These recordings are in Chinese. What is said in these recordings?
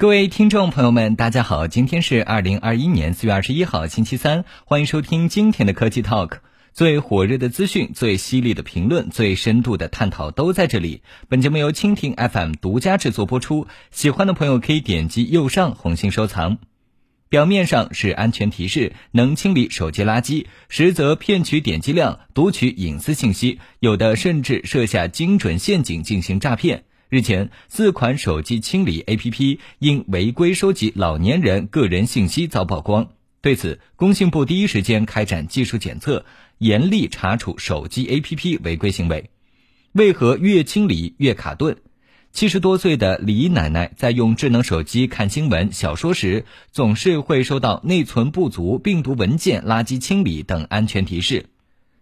各位听众朋友们，大家好，今天是二零二一年四月二十一号，星期三，欢迎收听今天的科技 Talk。最火热的资讯、最犀利的评论、最深度的探讨都在这里。本节目由蜻蜓 FM 独家制作播出，喜欢的朋友可以点击右上红心收藏。表面上是安全提示，能清理手机垃圾，实则骗取点击量、读取隐私信息，有的甚至设下精准陷阱进行诈骗。日前，四款手机清理 APP 因违规收集老年人个人信息遭曝光。对此，工信部第一时间开展技术检测，严厉查处手机 APP 违规行为。为何越清理越卡顿？七十多岁的李奶奶在用智能手机看新闻、小说时，总是会收到内存不足、病毒文件、垃圾清理等安全提示。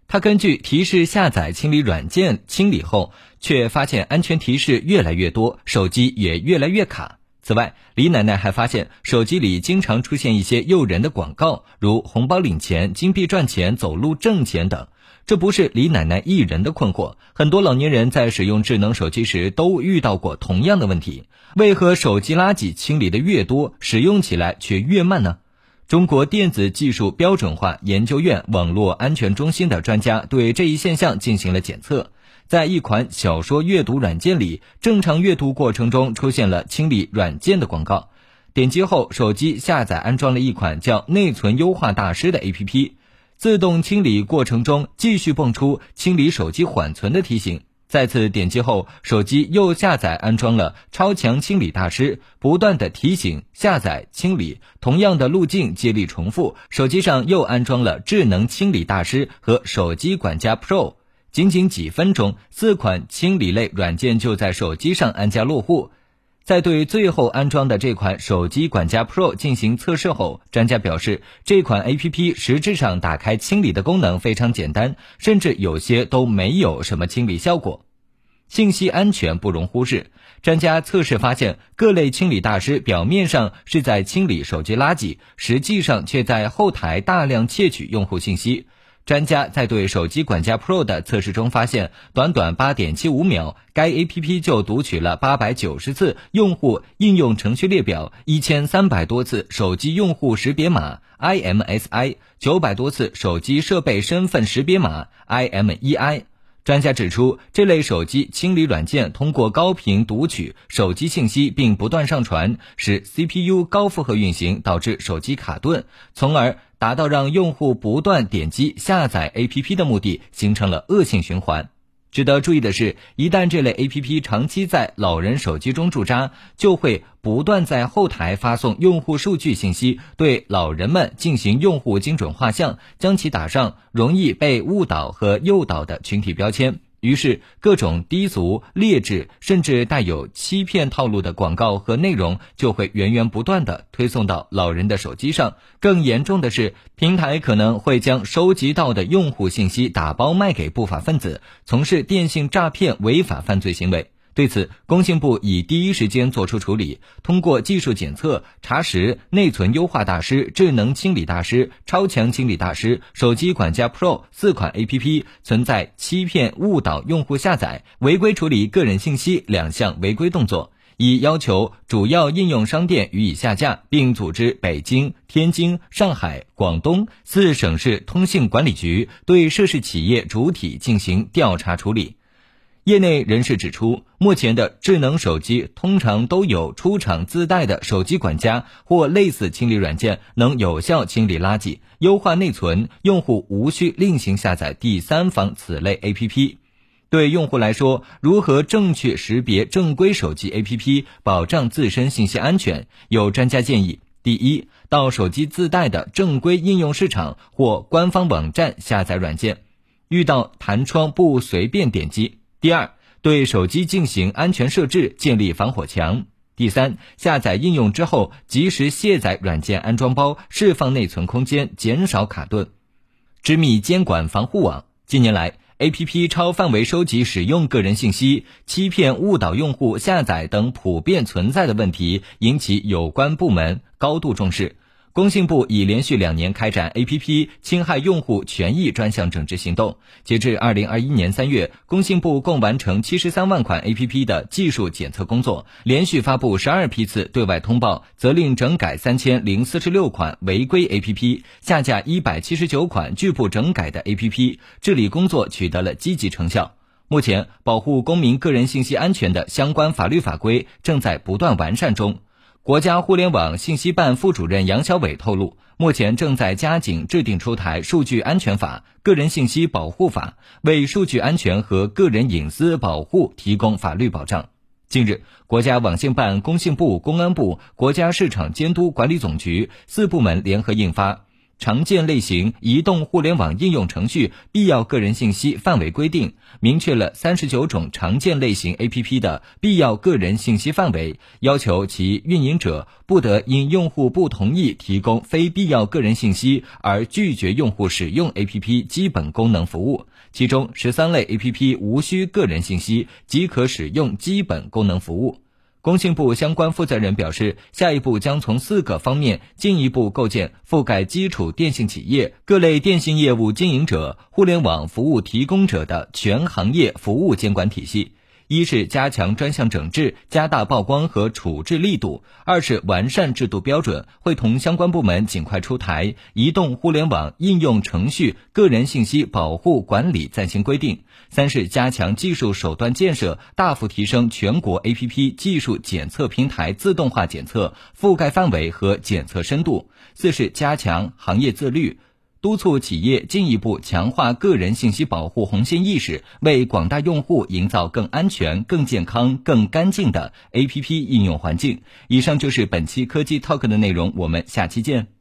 他根据提示下载清理软件，清理后却发现安全提示越来越多，手机也越来越卡。此外，李奶奶还发现手机里经常出现一些诱人的广告，如红包领钱、金币赚钱、走路挣钱等。这不是李奶奶一人的困惑，很多老年人在使用智能手机时都遇到过同样的问题。为何手机垃圾清理的越多，使用起来却越慢呢？中国电子技术标准化研究院网络安全中心的专家对这一现象进行了检测，在一款小说阅读软件里，正常阅读过程中出现了清理软件的广告，点击后，手机下载安装了一款叫“内存优化大师”的 APP，自动清理过程中继续蹦出清理手机缓存的提醒。再次点击后，手机又下载安装了超强清理大师，不断的提醒下载清理，同样的路径接力重复，手机上又安装了智能清理大师和手机管家 Pro，仅仅几分钟，四款清理类软件就在手机上安家落户。在对最后安装的这款手机管家 Pro 进行测试后，专家表示，这款 APP 实质上打开清理的功能非常简单，甚至有些都没有什么清理效果。信息安全不容忽视，专家测试发现，各类清理大师表面上是在清理手机垃圾，实际上却在后台大量窃取用户信息。专家在对手机管家 Pro 的测试中发现，短短八点七五秒，该 APP 就读取了八百九十次用户应用程序列表，一千三百多次手机用户识别码 IMSI，九百多次手机设备身份识别码 IMEI。专家指出，这类手机清理软件通过高频读取手机信息并不断上传，使 CPU 高负荷运行，导致手机卡顿，从而达到让用户不断点击下载 APP 的目的，形成了恶性循环。值得注意的是，一旦这类 A P P 长期在老人手机中驻扎，就会不断在后台发送用户数据信息，对老人们进行用户精准画像，将其打上容易被误导和诱导的群体标签。于是，各种低俗、劣质，甚至带有欺骗套路的广告和内容就会源源不断的推送到老人的手机上。更严重的是，平台可能会将收集到的用户信息打包卖给不法分子，从事电信诈骗违法犯罪行为。对此，工信部已第一时间作出处理，通过技术检测查实内存优化大师、智能清理大师、超强清理大师、手机管家 Pro 四款 APP 存在欺骗、误导用户下载、违规处理个人信息两项违规动作，已要求主要应用商店予以下架，并组织北京、天津、上海、广东四省市通信管理局对涉事企业主体进行调查处理。业内人士指出，目前的智能手机通常都有出厂自带的手机管家或类似清理软件，能有效清理垃圾、优化内存，用户无需另行下载第三方此类 APP。对用户来说，如何正确识别正规手机 APP，保障自身信息安全？有专家建议：第一，到手机自带的正规应用市场或官方网站下载软件，遇到弹窗不随便点击。第二，对手机进行安全设置，建立防火墙。第三，下载应用之后，及时卸载软件安装包，释放内存空间，减少卡顿。织密监管防护网。近年来，A P P 超范围收集使用个人信息、欺骗误导用户下载等普遍存在的问题，引起有关部门高度重视。工信部已连续两年开展 APP 侵害用户权益专项整治行动。截至二零二一年三月，工信部共完成七十三万款 APP 的技术检测工作，连续发布十二批次对外通报，责令整改三千零四十六款违规 APP，下架一百七十九款拒不整改的 APP，治理工作取得了积极成效。目前，保护公民个人信息安全的相关法律法规正在不断完善中。国家互联网信息办副主任杨小伟透露，目前正在加紧制定出台《数据安全法》《个人信息保护法》，为数据安全和个人隐私保护提供法律保障。近日，国家网信办、工信部、公安部、国家市场监督管理总局四部门联合印发。常见类型移动互联网应用程序必要个人信息范围规定，明确了三十九种常见类型 APP 的必要个人信息范围，要求其运营者不得因用户不同意提供非必要个人信息而拒绝用户使用 APP 基本功能服务。其中，十三类 APP 无需个人信息即可使用基本功能服务。工信部相关负责人表示，下一步将从四个方面进一步构建覆盖基础电信企业、各类电信业务经营者、互联网服务提供者的全行业服务监管体系。一是加强专项整治，加大曝光和处置力度；二是完善制度标准，会同相关部门尽快出台《移动互联网应用程序个人信息保护管理暂行规定》；三是加强技术手段建设，大幅提升全国 APP 技术检测平台自动化检测覆盖范围和检测深度；四是加强行业自律。督促企业进一步强化个人信息保护红线意识，为广大用户营造更安全、更健康、更干净的 APP 应用环境。以上就是本期科技 Talk 的内容，我们下期见。